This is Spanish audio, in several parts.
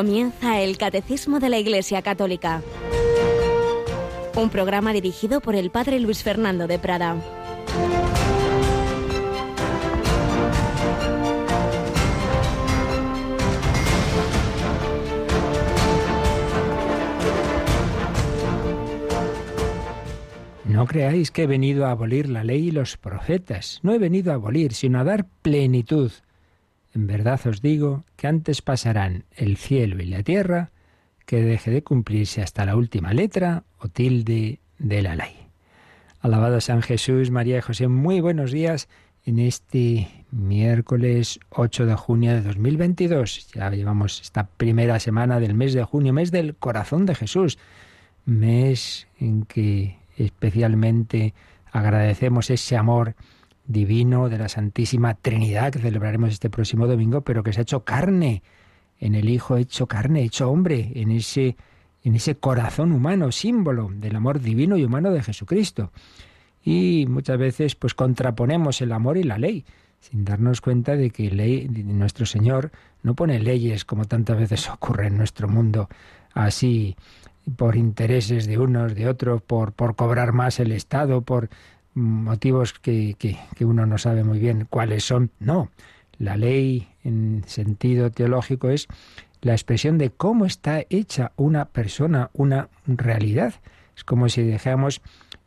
Comienza el Catecismo de la Iglesia Católica. Un programa dirigido por el Padre Luis Fernando de Prada. No creáis que he venido a abolir la ley y los profetas. No he venido a abolir, sino a dar plenitud. En verdad os digo que antes pasarán el cielo y la tierra que deje de cumplirse hasta la última letra o tilde de la ley. Alabado San Jesús, María y José, muy buenos días en este miércoles 8 de junio de 2022. Ya llevamos esta primera semana del mes de junio, mes del corazón de Jesús, mes en que especialmente agradecemos ese amor divino de la Santísima Trinidad que celebraremos este próximo domingo, pero que se ha hecho carne en el Hijo hecho carne, hecho hombre, en ese, en ese corazón humano, símbolo del amor divino y humano de Jesucristo. Y muchas veces pues contraponemos el amor y la ley, sin darnos cuenta de que ley, nuestro Señor no pone leyes como tantas veces ocurre en nuestro mundo, así por intereses de unos, de otros, por, por cobrar más el Estado, por motivos que, que, uno no sabe muy bien cuáles son. No, la ley en sentido teológico es la expresión de cómo está hecha una persona, una realidad. Es como si dejáramos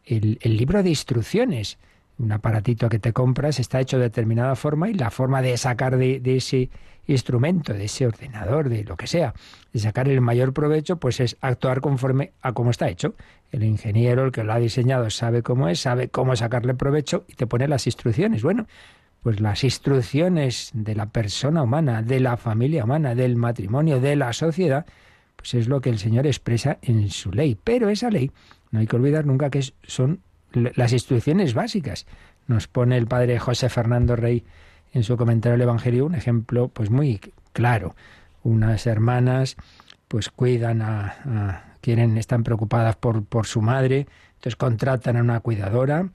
el, el libro de instrucciones. Un aparatito que te compras está hecho de determinada forma y la forma de sacar de, ese instrumento, de ese ordenador, de lo que sea, de sacar el mayor provecho, pues es actuar conforme a cómo está hecho. El ingeniero, el que lo ha diseñado, sabe cómo es, sabe cómo sacarle provecho y te pone las instrucciones. Bueno, pues las instrucciones de la persona humana, de la familia humana, del matrimonio, de la sociedad, pues es lo que el Señor expresa en su ley. Pero esa ley, no hay que olvidar nunca que son las instrucciones básicas. Nos pone el padre José Fernando Rey en su comentario al Evangelio un ejemplo pues muy claro. Unas hermanas pues cuidan a, quieren, están preocupadas por, por su madre, entonces contratan a una cuidadora,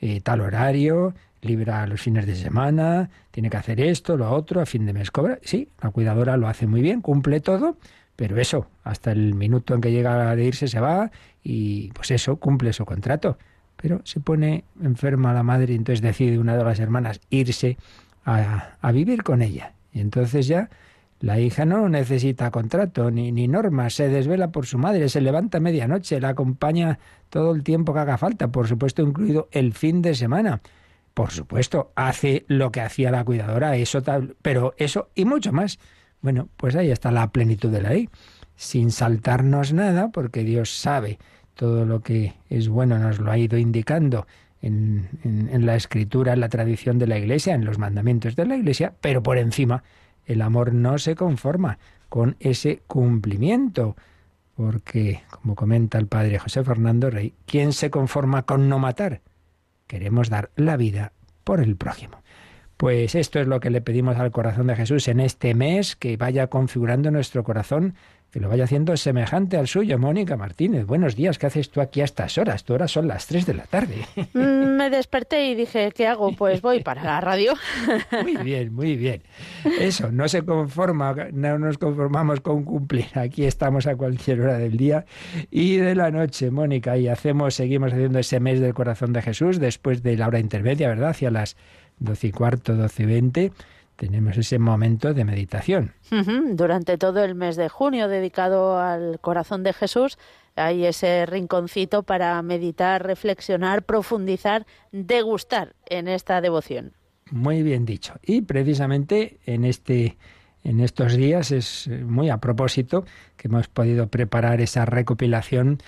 eh, tal horario, libra los fines de semana, tiene que hacer esto, lo otro, a fin de mes cobra. Sí, la cuidadora lo hace muy bien, cumple todo, pero eso, hasta el minuto en que llega de irse se va y pues eso, cumple su contrato. Pero se pone enferma la madre y entonces decide una de las hermanas irse a, vivir con ella. Y entonces ya la hija no necesita contrato ni, ni normas, se desvela por su madre, se levanta a medianoche, la acompaña todo el tiempo que haga falta, por supuesto incluido el fin de semana. Por supuesto, hace lo que hacía la cuidadora, eso tal, pero eso y mucho más. Bueno, pues ahí está la plenitud de la ley, sin saltarnos nada, porque Dios sabe todo lo que es bueno, nos lo ha ido indicando en, la escritura, en la tradición de la Iglesia, en los mandamientos de la Iglesia, pero por encima el amor no se conforma con ese cumplimiento, porque, como comenta el padre José Fernando Rey, ¿quién se conforma con no matar? Queremos dar la vida por el prójimo. Pues esto es lo que le pedimos al corazón de Jesús en este mes, que vaya configurando nuestro corazón que lo vaya haciendo semejante al suyo. Mónica Martínez, buenos días, ¿qué haces tú aquí a estas horas? Tu hora son las 3 de la tarde. Mm, me desperté y dije, ¿qué hago? Pues voy para la radio. Muy bien, muy bien. Eso, no se conforma, no nos conformamos con cumplir. Aquí estamos a cualquier hora del día y de la noche, Mónica, y hacemos, seguimos haciendo ese mes del corazón de Jesús después de la hora intermedia, ¿verdad? Hacia las doce y cuarto, doce y veinte tenemos ese momento de meditación. Durante todo el mes de junio dedicado al corazón de Jesús, hay ese rinconcito para meditar, reflexionar, profundizar, degustar en esta devoción. Muy bien dicho. Y precisamente en este en estos días es muy a propósito que hemos podido preparar esa recopilación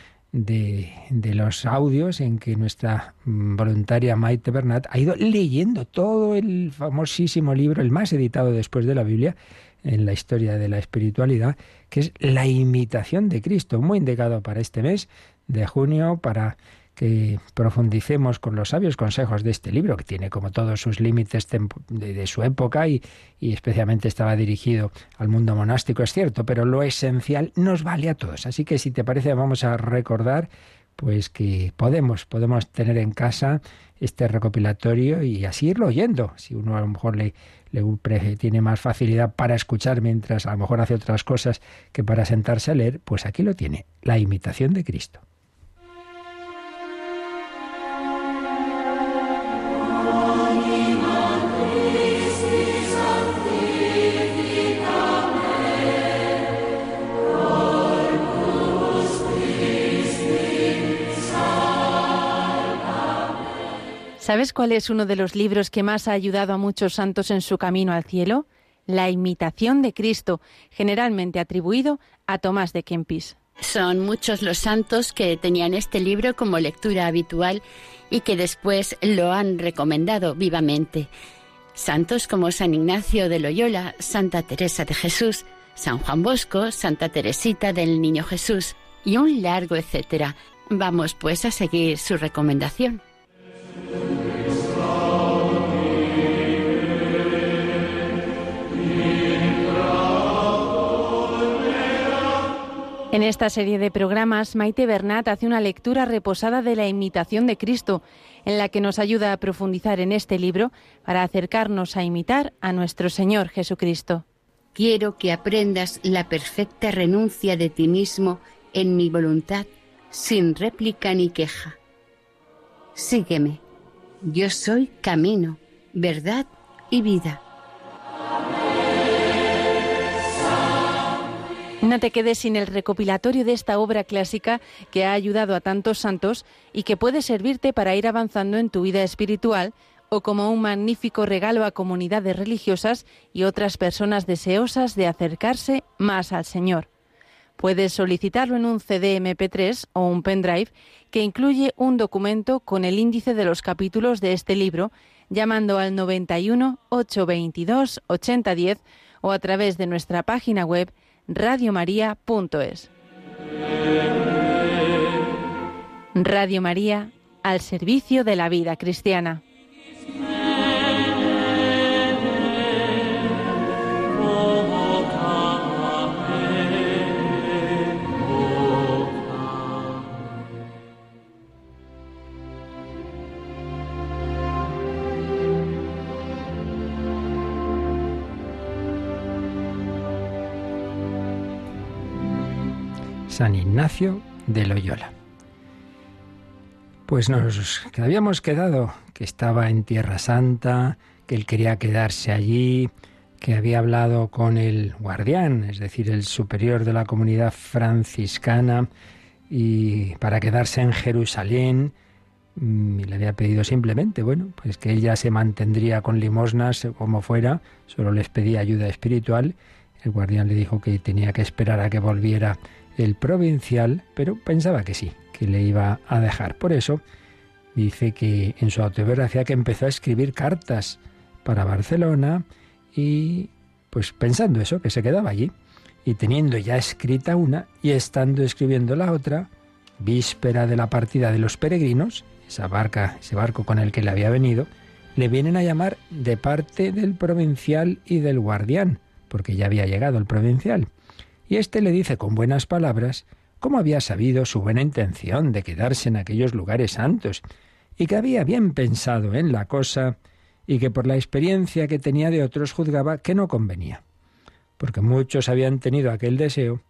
de, los audios en que nuestra mm, voluntaria Maite Bernat ha ido leyendo todo el famosísimo libro, el más editado después de la Biblia, en la historia de la espiritualidad, que es La imitación de Cristo, muy indicado para este mes de junio, para que profundicemos con los sabios consejos de este libro, que tiene como todos sus límites de, su época y, y, especialmente estaba dirigido al mundo monástico, es cierto, pero lo esencial nos vale a todos. Así que si te parece vamos a recordar pues que podemos, podemos tener en casa este recopilatorio y así irlo oyendo. Si uno a lo mejor le, le tiene más facilidad para escuchar mientras a lo mejor hace otras cosas que para sentarse a leer, pues aquí lo tiene, la imitación de Cristo. ¿Sabes cuál es uno de los libros que más ha ayudado a muchos santos en su camino al cielo? La imitación de Cristo, generalmente atribuido a Tomás de Kempis. Son muchos los santos que tenían este libro como lectura habitual y que después lo han recomendado vivamente. Santos como San Ignacio de Loyola, Santa Teresa de Jesús, San Juan Bosco, Santa Teresita del Niño Jesús y un largo etcétera. Vamos pues a seguir su recomendación. En esta serie de programas, Maite Bernat hace una lectura reposada de la imitación de Cristo, en la que nos ayuda a profundizar en este libro para acercarnos a imitar a nuestro Señor Jesucristo. Quiero que aprendas la perfecta renuncia de ti mismo en mi voluntad, sin réplica ni queja. Sígueme. Yo soy camino, verdad y vida. No te quedes sin el recopilatorio de esta obra clásica que ha ayudado a tantos santos y que puede servirte para ir avanzando en tu vida espiritual o como un magnífico regalo a comunidades religiosas y otras personas deseosas de acercarse más al Señor. Puedes solicitarlo en un CD MP3 o un pendrive que incluye un documento con el índice de los capítulos de este libro llamando al 91 822 8010 o a través de nuestra página web radiomaria.es. Radio María al servicio de la vida cristiana. San Ignacio de Loyola. Pues nos habíamos quedado que estaba en Tierra Santa, que él quería quedarse allí, que había hablado con el guardián, es decir, el superior de la comunidad franciscana, y para quedarse en Jerusalén, mm, le había pedido simplemente, bueno, pues que ella se mantendría con limosnas como fuera, solo les pedía ayuda espiritual. El guardián le dijo que tenía que esperar a que volviera el provincial, pero pensaba que sí, que le iba a dejar. Por eso dice que en su autobiografía que empezó a escribir cartas para Barcelona y pues pensando eso, que se quedaba allí y teniendo ya escrita una y estando escribiendo la otra, víspera de la partida de los peregrinos, esa barca, ese barco con el que le había venido, le vienen a llamar de parte del provincial y del guardián, porque ya había llegado el provincial. Y éste le dice con buenas palabras cómo había sabido su buena intención de quedarse en aquellos lugares santos, y que había bien pensado en la cosa, y que por la experiencia que tenía de otros juzgaba que no convenía, porque muchos habían tenido aquel deseo,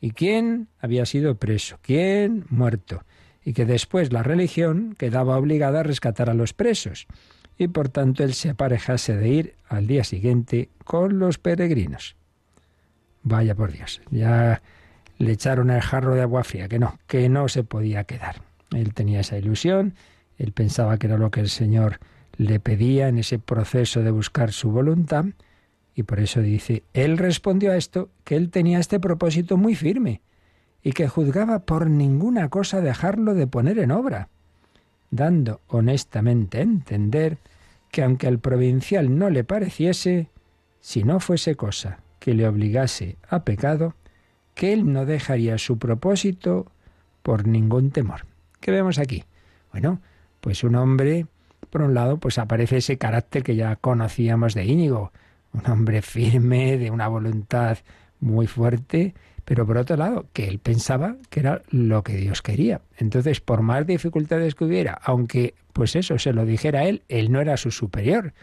y quién había sido preso, quién muerto, y que después la religión quedaba obligada a rescatar a los presos, y por tanto él se aparejase de ir al día siguiente con los peregrinos. Vaya por Dios, ya le echaron el jarro de agua fría, que no, que no se podía quedar. Él tenía esa ilusión, él pensaba que era lo que el Señor le pedía en ese proceso de buscar su voluntad, y por eso dice, él respondió a esto que él tenía este propósito muy firme, y que juzgaba por ninguna cosa dejarlo de poner en obra, dando honestamente a entender que aunque al provincial no le pareciese, si no fuese cosa que le obligase a pecado, que él no dejaría su propósito por ningún temor. ¿Qué vemos aquí? Bueno, pues un hombre, por un lado, pues aparece ese carácter que ya conocíamos de Íñigo, un hombre firme, de una voluntad muy fuerte, pero por otro lado, que él pensaba que era lo que Dios quería. Entonces, por más dificultades que hubiera, aunque pues eso se lo dijera él, él no era su superior.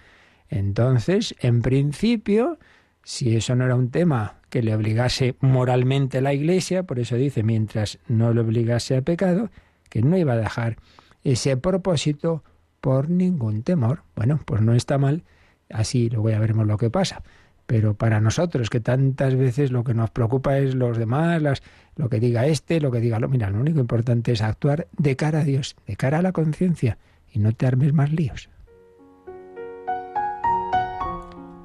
Entonces, en principio, si eso no era un tema que le obligase moralmente la Iglesia, por eso dice, mientras no le obligase a pecado, que no iba a dejar ese propósito por ningún temor. Bueno, pues no está mal, así luego ya veremos lo que pasa. Pero para nosotros, que tantas veces lo que nos preocupa es los demás, las, lo que diga este, lo que diga lo. Mira, lo único importante es actuar de cara a Dios, de cara a la conciencia, y no te armes más líos.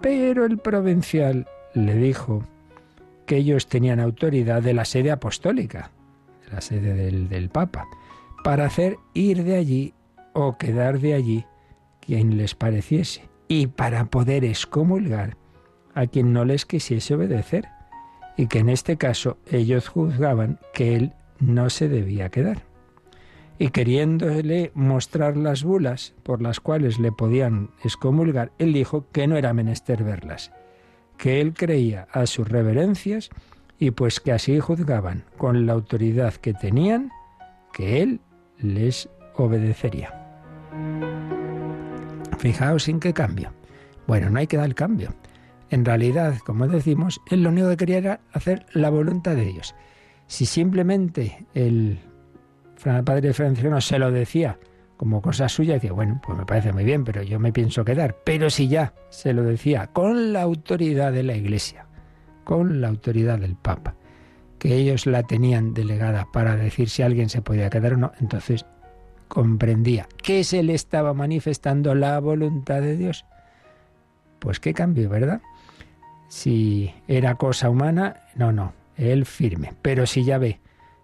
Pero el provincial le dijo que ellos tenían autoridad de la sede apostólica, de la sede del, del Papa, para hacer ir de allí o quedar de allí quien les pareciese, y para poder excomulgar a quien no les quisiese obedecer, y que en este caso ellos juzgaban que él no se debía quedar. Y queriéndole mostrar las bulas por las cuales le podían excomulgar, él dijo que no era menester verlas, que él creía a sus reverencias y pues que así juzgaban con la autoridad que tenían, que él les obedecería. Fijaos en qué cambio. Bueno, no hay que dar el cambio. En realidad, como decimos, él lo único que quería era hacer la voluntad de Dios. Si simplemente el padre Francisco se lo decía como cosa suya, decía, bueno, pues me parece muy bien, pero yo me pienso quedar. Pero si ya se lo decía con la autoridad de la Iglesia, con la autoridad del Papa, que ellos la tenían delegada para decir si alguien se podía quedar o no, entonces comprendía que se le estaba manifestando la voluntad de Dios. Pues qué cambio, ¿verdad? Si era cosa humana, no, no, él firme. Pero si ya ve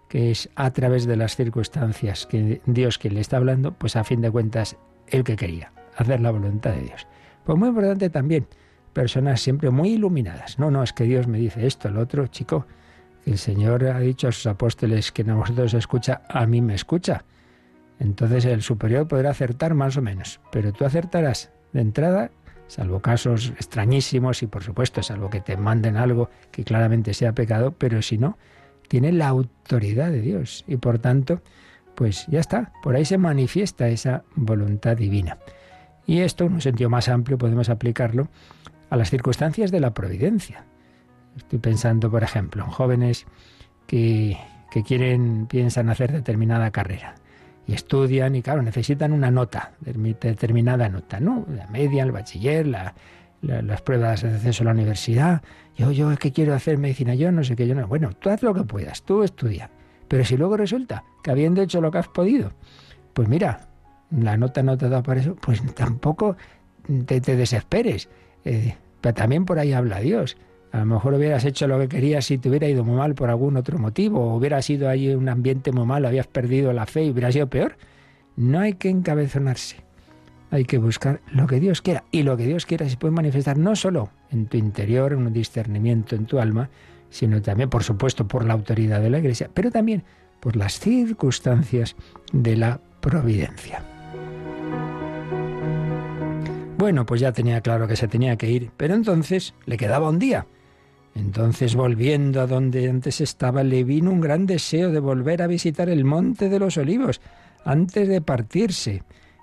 que es a través de las circunstancias que Dios quien le está hablando, pues a fin de cuentas, él que quería, hacer la voluntad de Dios. Pues muy importante también, personas siempre muy iluminadas. No, no, es que Dios me dice esto, el otro, chico, el Señor ha dicho a sus apóstoles que a vosotros escucha, a mí me escucha. Entonces el superior podrá acertar más o menos, pero tú acertarás de entrada salvo casos extrañísimos y por supuesto, salvo que te manden algo que claramente sea pecado, pero si no, tiene la autoridad de Dios y por tanto, pues ya está, por ahí se manifiesta esa voluntad divina. Y esto, en un sentido más amplio, podemos aplicarlo a las circunstancias de la providencia. Estoy pensando, por ejemplo, en jóvenes que, que quieren, piensan hacer determinada carrera y estudian y claro, necesitan una nota, determinada nota, ¿no? La media, el bachiller, las pruebas de acceso a la universidad. Yo, yo es que quiero hacer medicina, yo no sé qué, yo no. Bueno, tú haz lo que puedas, tú estudia. Pero si luego resulta que habiendo hecho lo que has podido, pues mira, la nota no te da para eso, pues tampoco te, desesperes. Eh, pero también por ahí habla Dios. A lo mejor hubieras hecho lo que querías si te hubiera ido muy mal por algún otro motivo, o hubiera sido ahí un ambiente muy malo, habías perdido la fe y hubiera sido peor. No hay que encabezonarse. Hay que buscar lo que Dios quiera. Y lo que Dios quiera se puede manifestar no solo en tu interior, en un discernimiento en tu alma, sino también, por supuesto, por la autoridad de la Iglesia, pero también por las circunstancias de la providencia. Bueno, pues ya tenía claro que se tenía que ir, pero entonces le quedaba un día. Entonces, volviendo a donde antes estaba, le vino un gran deseo de volver a visitar el Monte de los Olivos antes de partirse,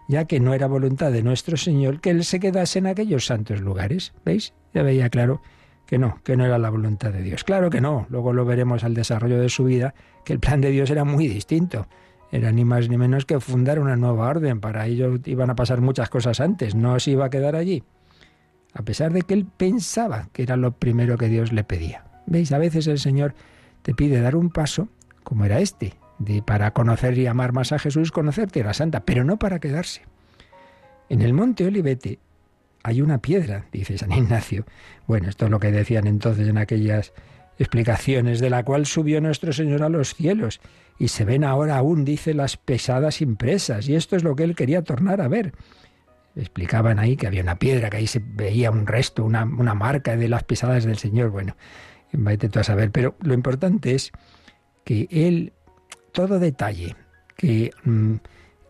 ya que no era voluntad de nuestro Señor que Él se quedase en aquellos santos lugares. ¿Veis? Ya veía claro que no, que no era la voluntad de Dios. Claro que no, luego lo veremos al desarrollo de su vida, que el plan de Dios era muy distinto. Era ni más ni menos que fundar una nueva orden. Para ello iban a pasar muchas cosas antes, no se iba a quedar allí a pesar de que él pensaba que era lo primero que Dios le pedía. ¿Veis? A veces el Señor te pide dar un paso, como era este, de para conocer y amar más a Jesús, conocer Tierra Santa, pero no para quedarse. En el monte Olivete hay una piedra, dice San Ignacio. Bueno, esto es lo que decían entonces en aquellas explicaciones, de la cual subió nuestro Señor a los cielos, y se ven ahora aún, dice, las pesadas impresas, y esto es lo que él quería tornar a ver explicaban ahí que había una piedra, que ahí se veía un resto, una, marca de las pisadas del Señor. Bueno, vete tú a saber. Pero lo importante es que él, todo detalle que mm,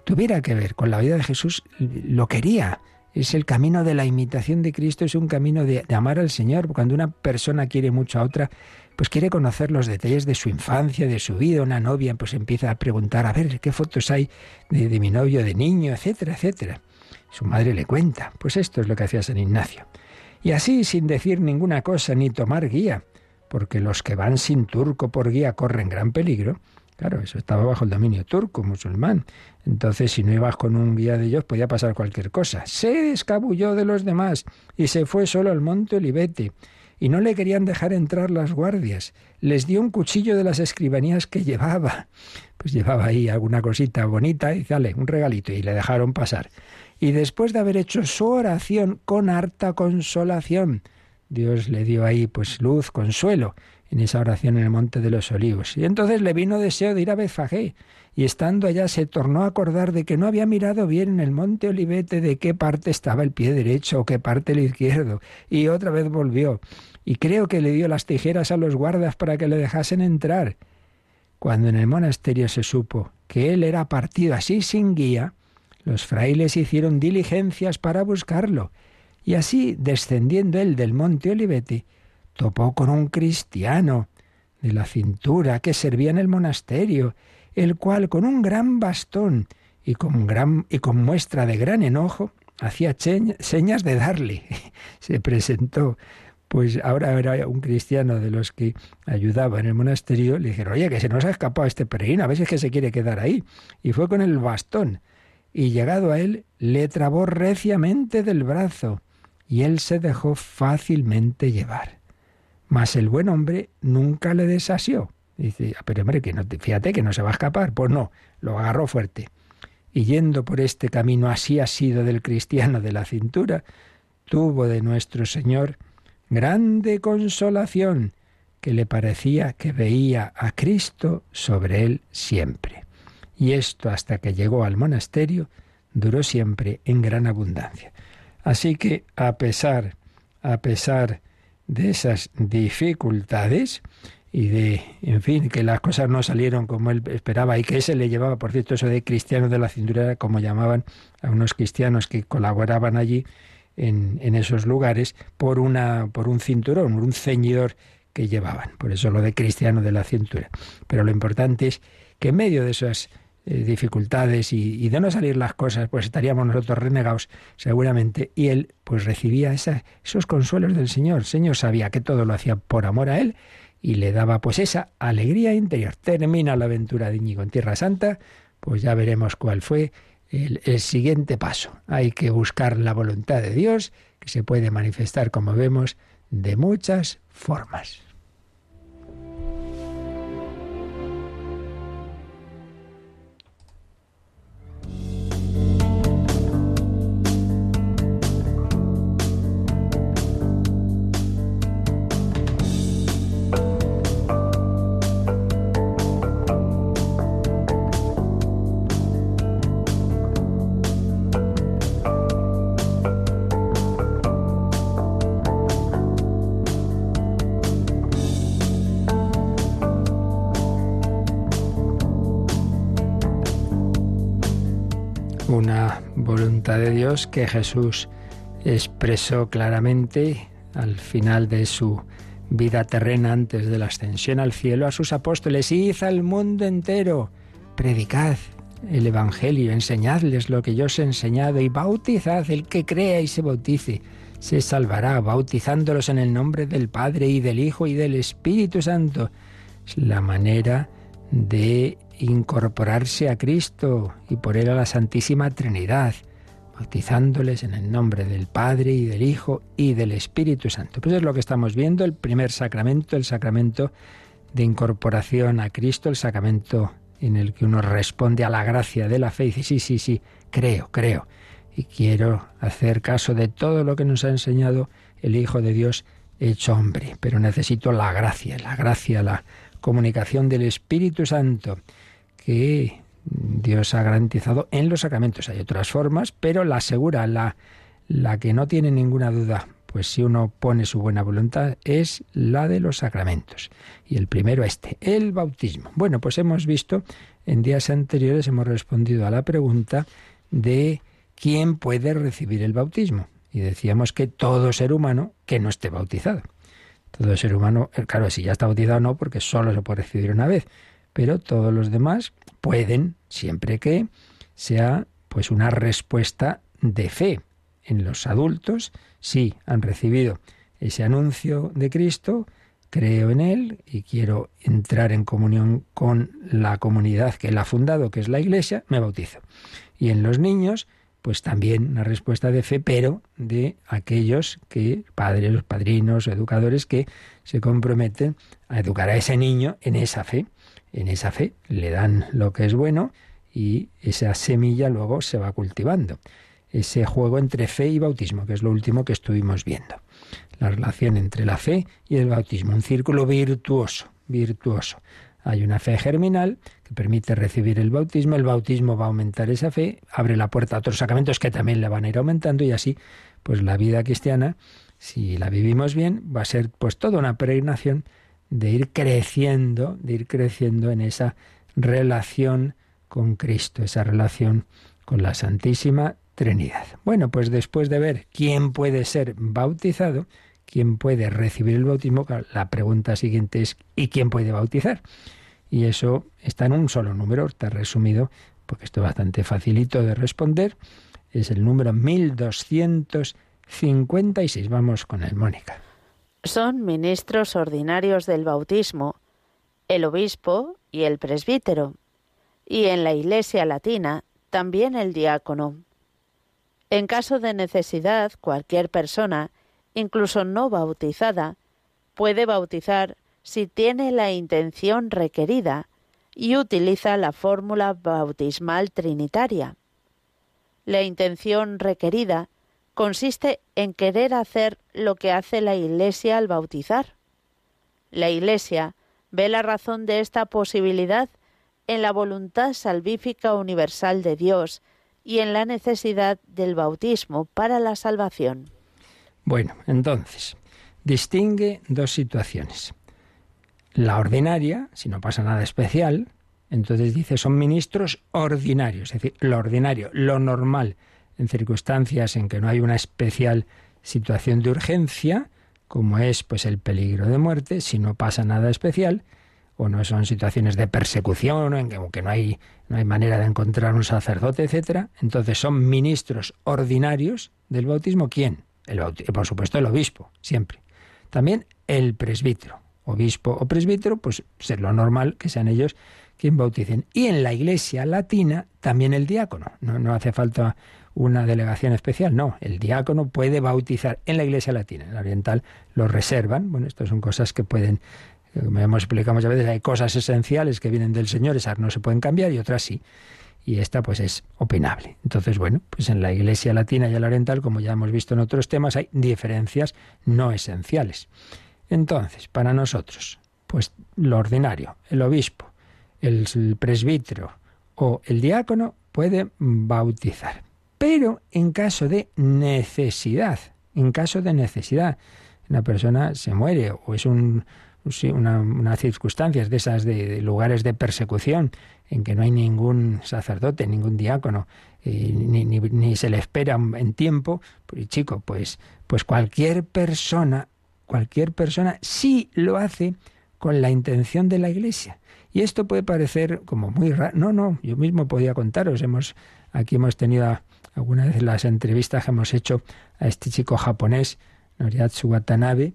tuviera que ver con la vida de Jesús, lo quería. Es el camino de la imitación de Cristo, es un camino de, amar al Señor. Cuando una persona quiere mucho a otra, pues quiere conocer los detalles de su infancia, de su vida. Una novia pues empieza a preguntar, a ver, ¿qué fotos hay de, de mi novio de niño, etcétera, etcétera? Su madre le cuenta. Pues esto es lo que hacía San Ignacio. Y así, sin decir ninguna cosa ni tomar guía, porque los que van sin turco por guía corren gran peligro. Claro, eso estaba bajo el dominio turco, musulmán. Entonces, si no ibas con un guía de ellos, podía pasar cualquier cosa. Se escabulló de los demás y se fue solo al monte Olivete. Y no le querían dejar entrar las guardias. Les dio un cuchillo de las escribanías que llevaba. Pues llevaba ahí alguna cosita bonita y dale, un regalito, y le dejaron pasar. Y después de haber hecho su oración con harta consolación, Dios le dio ahí pues luz, consuelo en esa oración en el Monte de los Olivos. Y entonces le vino deseo de ir a Betfagé, y estando allá se tornó a acordar de que no había mirado bien en el Monte Olivete de qué parte estaba el pie derecho o qué parte el izquierdo, y otra vez volvió. Y creo que le dio las tijeras a los guardas para que le dejasen entrar. Cuando en el monasterio se supo que él era partido así sin guía, los frailes hicieron diligencias para buscarlo, y así, descendiendo él del monte Olivete, topó con un cristiano de la cintura que servía en el monasterio, el cual con un gran bastón y con, muestra de gran enojo hacía señas de darle. Se presentó. Pues ahora era un cristiano de los que ayudaba en el monasterio. Le dijeron, oye, que se nos ha escapado este peregrino, a veces que se quiere quedar ahí. Y fue con el bastón y llegado a él le trabó reciamente del brazo, y él se dejó fácilmente llevar. Mas el buen hombre nunca le desasió. Dice, ah, pero hombre, que no, fíjate que no se va a escapar. Pues no, lo agarró fuerte. Y yendo por este camino así ha sido del cristiano de la cintura, tuvo de nuestro Señor grande consolación, que le parecía que veía a Cristo sobre él siempre y esto hasta que llegó al monasterio duró siempre en gran abundancia. Así que a pesar, a pesar de esas dificultades y de, en fin, que las cosas no salieron como él esperaba y que ese le llevaba, por cierto, eso de cristiano de la cintura, como llamaban a unos cristianos que colaboraban allí en, en esos lugares, por, una, por un cinturón, un ceñidor que llevaban. Por eso lo de cristiano de la cintura. Pero lo importante es que en medio de esas eh, dificultades y, de no salir las cosas, pues estaríamos nosotros renegados seguramente. Y él pues recibía esos consuelos del Señor. El Señor sabía que todo lo hacía por amor a él y le daba pues esa alegría interior. Termina la aventura de Íñigo en Tierra Santa, pues ya veremos cuál fue el, el siguiente paso. Hay que buscar la voluntad de Dios, que se puede manifestar, como vemos, de muchas formas. De Dios que Jesús expresó claramente al final de su vida terrena antes de la ascensión al cielo a sus apóstoles, id al mundo entero, predicad el Evangelio, enseñadles lo que yo os he enseñado y bautizad el que crea y se bautice. Se salvará bautizándolos en el nombre del Padre y del Hijo y del Espíritu Santo. Es la manera de incorporarse a Cristo y por él a la Santísima Trinidad bautizándoles en el nombre del Padre y del Hijo y del Espíritu Santo. Pues es lo que estamos viendo, el primer sacramento, el sacramento de incorporación a Cristo, el sacramento en el que uno responde a la gracia de la fe y sí, sí, sí, creo, creo. Y quiero hacer caso de todo lo que nos ha enseñado el Hijo de Dios hecho hombre, pero necesito la gracia, la gracia, la comunicación del Espíritu Santo, que Dios ha garantizado en los sacramentos. Hay otras formas, pero la segura, la, la que no tiene ninguna duda, pues si uno pone su buena voluntad, es la de los sacramentos. Y el primero este, el bautismo. Bueno, pues hemos visto, en días anteriores hemos respondido a la pregunta de ¿quién puede recibir el bautismo? Y decíamos que todo ser humano que no esté bautizado. Todo ser humano, eh, claro, si ya está bautizado no, porque solo se puede recibir una vez, pero todos los demás pueden, siempre que sea pues una respuesta de fe. En los adultos sí han recibido ese anuncio de Cristo, creo en Él y quiero entrar en comunión con la comunidad que Él ha fundado, que es la Iglesia, me bautizo. Y en los niños, pues también una respuesta de fe, pero de aquellos que, padres, padrinos, educadores, que se comprometen a educar a ese niño en esa fe. En esa fe le dan lo que es bueno y esa semilla luego se va cultivando. Ese juego entre fe y bautismo, que es lo último que estuvimos viendo. La relación entre la fe y el bautismo, un círculo virtuoso, virtuoso. Hay una fe germinal que permite recibir el bautismo, el bautismo va a aumentar esa fe, abre la puerta a otros sacramentos que también le van a ir aumentando y así, pues la vida cristiana, si la vivimos bien, va a ser pues toda una peregrinación de ir creciendo, de ir creciendo en esa relación con Cristo, esa relación con la Santísima Trinidad. Bueno, pues después de ver quién puede ser bautizado, quién puede recibir el bautismo, la pregunta siguiente es ¿y quién puede bautizar? Y eso está en un solo número, está resumido, porque esto es bastante facilito de responder. Es el número 1256. Vamos con el Mónica. Son ministros ordinarios del bautismo, el obispo y el presbítero, y en la Iglesia latina también el diácono. En caso de necesidad, cualquier persona, incluso no bautizada, puede bautizar si tiene la intención requerida y utiliza la fórmula bautismal trinitaria. La intención requerida consiste en querer hacer lo que hace la Iglesia al bautizar. La Iglesia ve la razón de esta posibilidad en la voluntad salvífica universal de Dios y en la necesidad del bautismo para la salvación. Bueno, entonces, distingue dos situaciones. La ordinaria, si no pasa nada especial, entonces dice son ministros ordinarios, es decir, lo ordinario, lo normal, en circunstancias en que no hay una especial situación de urgencia, como es pues el peligro de muerte, si no pasa nada especial, o no son situaciones de persecución, en que, no hay, no hay manera de encontrar un sacerdote, etcétera, entonces son ministros ordinarios del bautismo. ¿Quién? El por supuesto el obispo, siempre. También el presbítero. Obispo o presbítero, pues es lo normal que sean ellos quien bauticen. Y en la iglesia latina también el diácono. No, no hace falta una delegación especial, no. El diácono puede bautizar en la iglesia latina. En la oriental lo reservan. Bueno, estas son cosas que pueden como hemos explicado muchas veces, hay cosas esenciales que vienen del Señor, esas no se pueden cambiar y otras sí. Y esta pues es opinable. Entonces, bueno, pues en la Iglesia Latina y la Oriental, como ya hemos visto en otros temas, hay diferencias no esenciales. Entonces, para nosotros, pues lo ordinario, el obispo, el presbítero o el diácono puede bautizar. Pero en caso de necesidad, en caso de necesidad, una persona se muere o es un, sí, unas circunstancias de esas de, lugares de persecución en que no hay ningún sacerdote, ningún diácono, eh, ni, ni, se le espera en tiempo, pues chico, pues, pues cualquier persona, cualquier persona sí lo hace con la intención de la Iglesia. Y esto puede parecer como muy raro. No, no, yo mismo podía contaros. Hemos, aquí hemos tenido algunas de las entrevistas que hemos hecho a este chico japonés, Noriatsu Watanabe,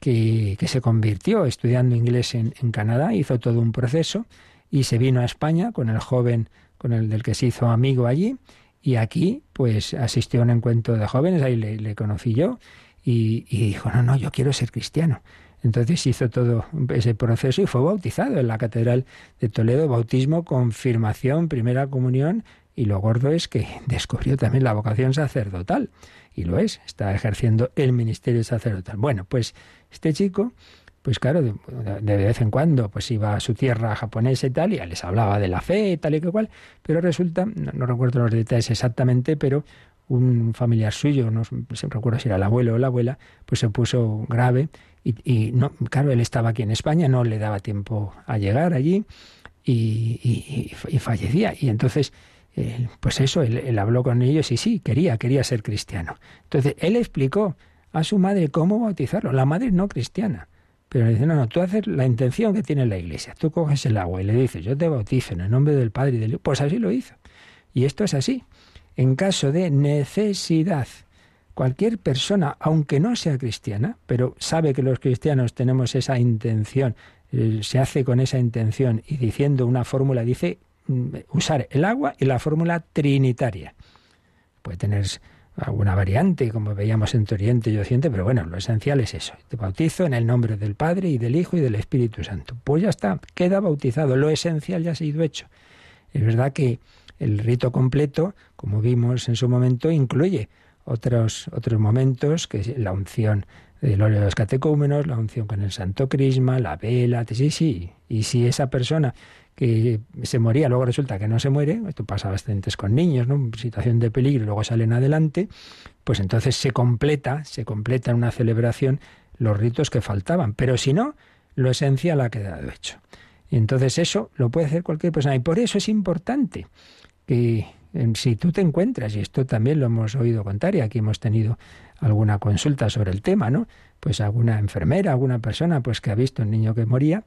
que, se convirtió estudiando inglés en, Canadá, hizo todo un proceso y se vino a España con el joven con el del que se hizo amigo allí y aquí pues asistió a un encuentro de jóvenes, ahí le, conocí yo y, y, dijo, no, no, yo quiero ser cristiano. Entonces hizo todo ese proceso y fue bautizado en la Catedral de Toledo, bautismo, confirmación, primera comunión y lo gordo es que descubrió también la vocación sacerdotal y lo es, está ejerciendo el ministerio sacerdotal. Bueno, pues este chico, pues claro, de, vez en cuando pues iba a su tierra japonesa y tal, y les hablaba de la fe y tal y que cual, pero resulta, no, recuerdo los detalles exactamente, pero un familiar suyo, no recuerdo si era el abuelo o la abuela, pues se puso grave y, y, no, claro, él estaba aquí en España, no le daba tiempo a llegar allí y, fallecía. Y entonces pues eso, él, habló con ellos y sí, quería, quería ser cristiano. Entonces, él explicó a su madre cómo bautizarlo. La madre no cristiana. Pero le dice, no, no, tú haces la intención que tiene la iglesia. Tú coges el agua y le dices, yo te bautizo en el nombre del Padre y del Hijo. Pues así lo hizo. Y esto es así. En caso de necesidad, cualquier persona, aunque no sea cristiana, pero sabe que los cristianos tenemos esa intención, eh, se hace con esa intención y diciendo una fórmula, dice mm, usar el agua y la fórmula trinitaria. Puede tener alguna variante, como veíamos en Oriente y Occidente, pero bueno, lo esencial es eso. Te bautizo en el nombre del Padre y del Hijo y del Espíritu Santo. Pues ya está, queda bautizado, lo esencial ya ha sido hecho. Es verdad que el rito completo, como vimos en su momento, incluye otros, otros momentos, que la unción del óleo de los catecúmenos, la unción con el Santo Crisma, la vela, sí, sí. Y si esa persona que se moría, luego resulta que no se muere, esto pasa bastante con niños, ¿no? situación de peligro, luego salen adelante, pues entonces se completa, se completa en una celebración los ritos que faltaban. Pero si no, lo esencial ha quedado hecho. Y entonces eso lo puede hacer cualquier persona. Y por eso es importante que si tú te encuentras, y esto también lo hemos oído contar, y aquí hemos tenido alguna consulta sobre el tema, ¿no? Pues alguna enfermera, alguna persona pues que ha visto un niño que moría,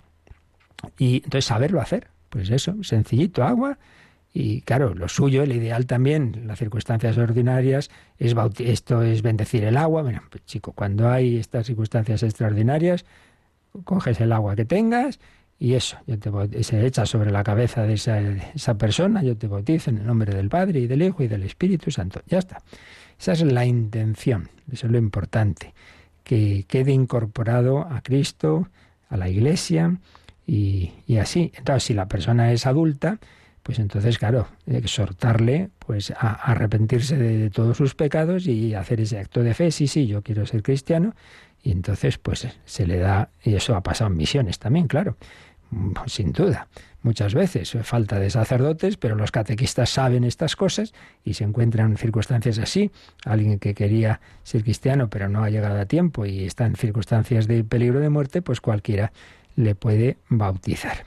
y entonces saberlo hacer, pues eso, sencillito, agua. Y claro, lo suyo, el ideal también, las circunstancias ordinarias, es esto es bendecir el agua. Bueno, pues chico, cuando hay estas circunstancias extraordinarias, coges el agua que tengas y eso, yo te, se echa sobre la cabeza de esa, esa, persona, yo te bautizo en el nombre del Padre y del Hijo y del Espíritu Santo. Ya está. Esa es la intención, eso es lo importante, que quede incorporado a Cristo, a la Iglesia, y, así. Entonces, si la persona es adulta, pues entonces, claro, exhortarle pues a, arrepentirse de, todos sus pecados y hacer ese acto de fe, sí, sí, yo quiero ser cristiano, y entonces pues se le da, y eso ha pasado en misiones también, claro, mm, sin duda, muchas veces, falta de sacerdotes, pero los catequistas saben estas cosas y se encuentran en circunstancias así, alguien que quería ser cristiano pero no ha llegado a tiempo y está en circunstancias de peligro de muerte, pues cualquiera le puede bautizar.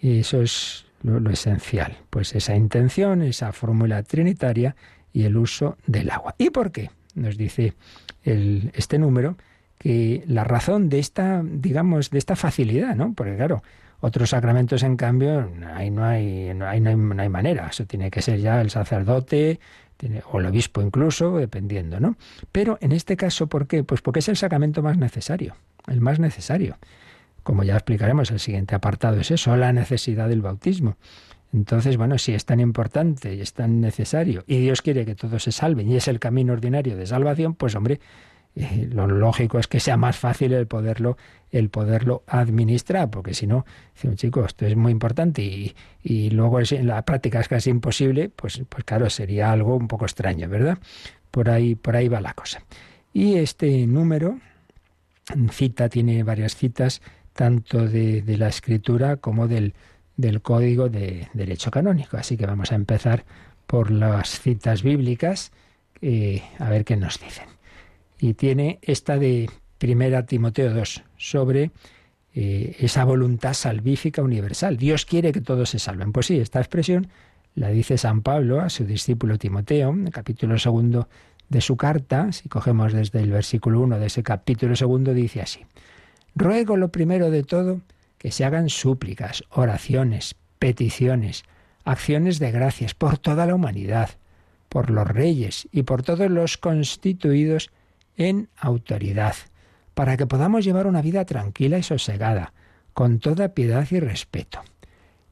Y eso es lo, esencial, pues esa intención, esa fórmula trinitaria y el uso del agua. ¿Y por qué? Nos dice el, este número que la razón de esta, digamos, de esta facilidad, ¿no? Porque claro, otros sacramentos, en cambio, ahí no hay, no hay, no hay, manera. Eso tiene que ser ya el sacerdote o el obispo incluso, dependiendo, ¿no? Pero en este caso, ¿por qué? Pues porque es el sacramento más necesario, el más necesario como ya explicaremos, el siguiente apartado es eso, la necesidad del bautismo. Entonces, bueno, si es tan importante y es tan necesario y Dios quiere que todos se salven y es el camino ordinario de salvación, pues hombre, eh, lo lógico es que sea más fácil el poderlo, administrar, porque si no, chicos, esto es muy importante y, luego en la práctica es casi imposible, pues, pues claro, sería algo un poco extraño, ¿verdad? Por ahí, por ahí va la cosa. Y este número, cita, tiene varias citas, tanto de, la escritura como del, del código de derecho canónico. Así que vamos a empezar por las citas bíblicas, eh, a ver qué nos dicen. Y tiene esta de Primera Timoteo 2, sobre eh, esa voluntad salvífica universal. Dios quiere que todos se salven. Pues sí, esta expresión la dice San Pablo a su discípulo Timoteo, en el capítulo segundo de su carta, si cogemos desde el versículo 1 de ese capítulo segundo, dice así. Ruego lo primero de todo que se hagan súplicas, oraciones, peticiones, acciones de gracias por toda la humanidad, por los reyes y por todos los constituidos en autoridad, para que podamos llevar una vida tranquila y sosegada, con toda piedad y respeto.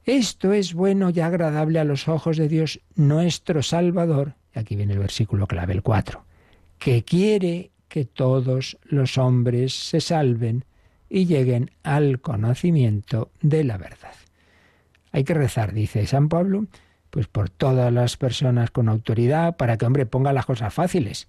Esto es bueno y agradable a los ojos de Dios nuestro Salvador, y aquí viene el versículo clave, el 4, que quiere que todos los hombres se salven y lleguen al conocimiento de la verdad. Hay que rezar, dice San Pablo, pues por todas las personas con autoridad, para que, hombre, ponga las cosas fáciles,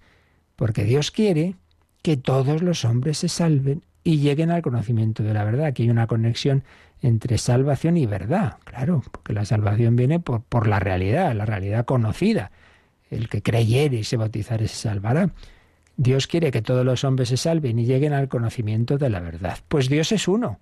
porque Dios quiere que todos los hombres se salven y lleguen al conocimiento de la verdad. Aquí hay una conexión entre salvación y verdad, claro, porque la salvación viene por, por la realidad, la realidad conocida. El que creyere y se bautizare se salvará. Dios quiere que todos los hombres se salven y lleguen al conocimiento de la verdad. Pues Dios es uno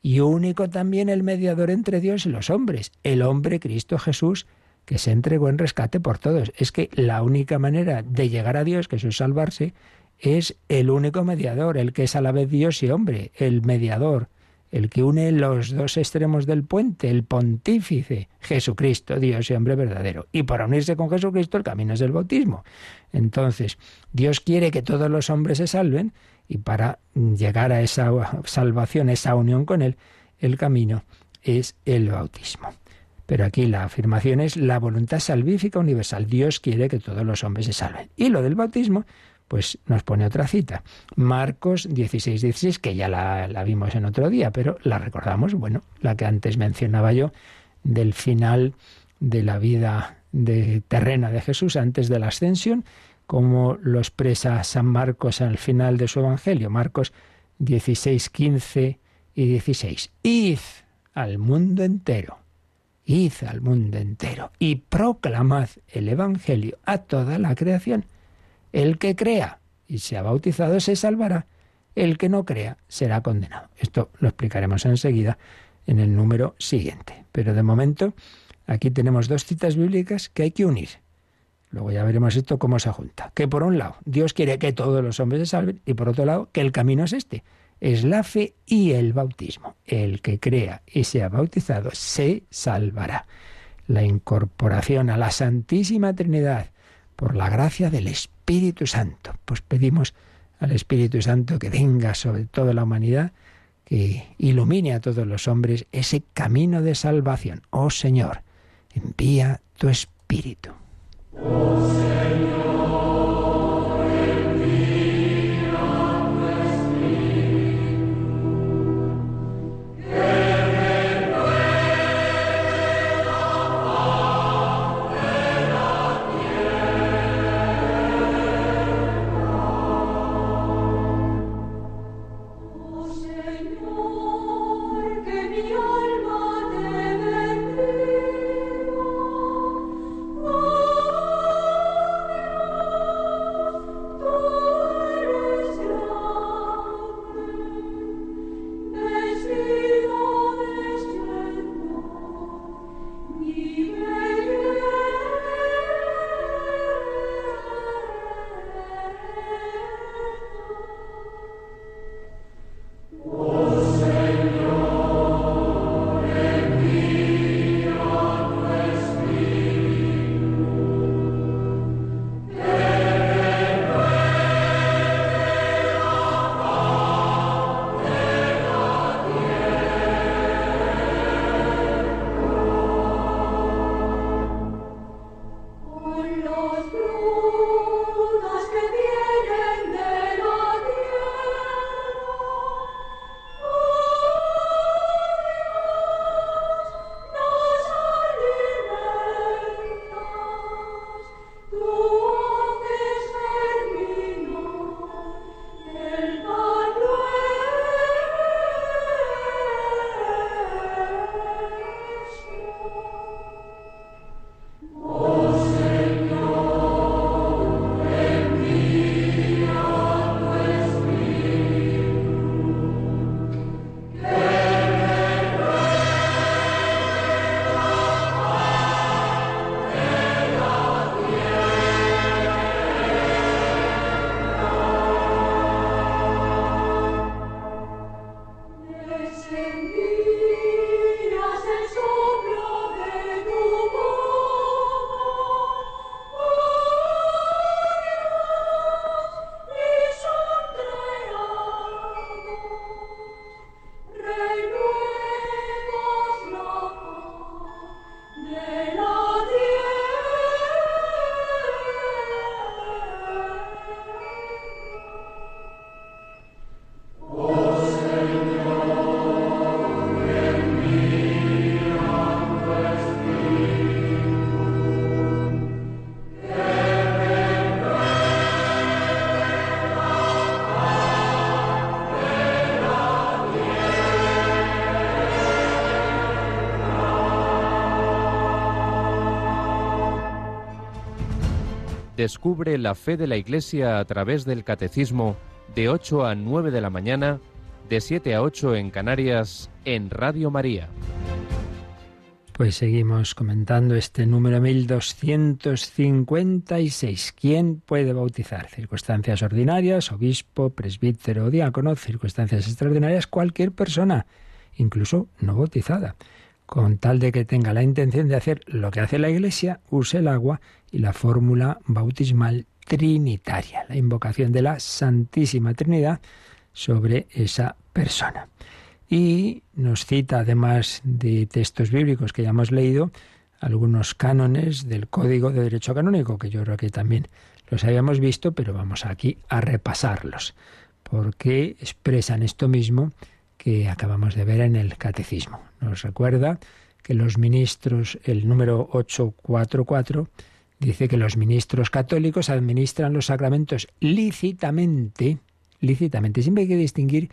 y único también el mediador entre Dios y los hombres, el hombre Cristo Jesús, que se entregó en rescate por todos. Es que la única manera de llegar a Dios, que es salvarse, es el único mediador, el que es a la vez Dios y hombre, el mediador, el que une los dos extremos del puente, el pontífice, Jesucristo, Dios y hombre verdadero. Y para unirse con Jesucristo el camino es el bautismo. Entonces, Dios quiere que todos los hombres se salven y para llegar a esa salvación, esa unión con Él, el camino es el bautismo. Pero aquí la afirmación es la voluntad salvífica universal. Dios quiere que todos los hombres se salven. Y lo del bautismo, pues nos pone otra cita. Marcos 16, 16, que ya la, la vimos en otro día, pero la recordamos, bueno, la que antes mencionaba yo, del final de la vida de terrena de Jesús antes de la ascensión, como lo expresa San Marcos al final de su Evangelio, Marcos 16, 15 y 16. Id al mundo entero id al mundo entero y proclamad el Evangelio a toda la creación. El que crea y sea bautizado se salvará, el que no crea será condenado. Esto lo explicaremos enseguida en el número siguiente. Pero de momento aquí tenemos dos citas bíblicas que hay que unir. Luego ya veremos esto cómo se junta. Que por un lado Dios quiere que todos los hombres se salven y por otro lado que el camino es este, es la fe y el bautismo. El que crea y sea bautizado se salvará. La incorporación a la Santísima Trinidad por la gracia del Espíritu Santo. Pues pedimos al Espíritu Santo que venga sobre toda la humanidad, que ilumine a todos los hombres ese camino de salvación. Oh Señor, envía tu Espíritu. Oh Señor. Descubre la fe de la Iglesia a través del Catecismo de 8 a 9 de la mañana, de 7 a 8 en Canarias, en Radio María. Pues seguimos comentando este número 1256. ¿Quién puede bautizar? Circunstancias ordinarias, obispo, presbítero diácono, circunstancias extraordinarias, cualquier persona, incluso no bautizada. Con tal de que tenga la intención de hacer lo que hace la Iglesia, use el agua y la fórmula bautismal trinitaria, la invocación de la Santísima Trinidad sobre esa persona. Y nos cita, además de textos bíblicos que ya hemos leído, algunos cánones del Código de Derecho Canónico, que yo creo que también los habíamos visto, pero vamos aquí a repasarlos, porque expresan esto mismo que acabamos de ver en el Catecismo. Nos recuerda que los ministros, el número 844, dice que los ministros católicos administran los sacramentos lícitamente, lícitamente. Siempre hay que distinguir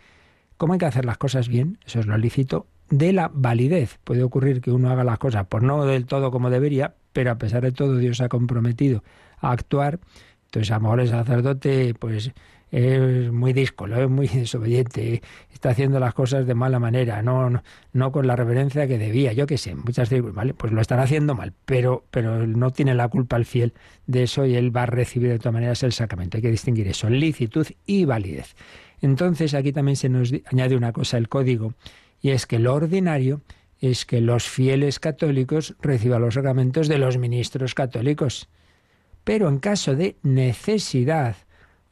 cómo hay que hacer las cosas bien, eso es lo lícito, de la validez. Puede ocurrir que uno haga las cosas por no del todo como debería, pero a pesar de todo Dios ha comprometido a actuar. Entonces a lo mejor el sacerdote pues es muy díscolo, es muy desobediente, está haciendo las cosas de mala manera, no, no, con la reverencia que debía, yo qué sé, muchas veces, vale, pues lo estará haciendo mal, pero, pero no tiene la culpa el fiel de eso y él va a recibir de todas maneras el sacramento. Hay que distinguir eso, licitud y validez. Entonces aquí también se nos añade una cosa, el código, y es que lo ordinario es que los fieles católicos reciban los sacramentos de los ministros católicos. Pero en caso de necesidad,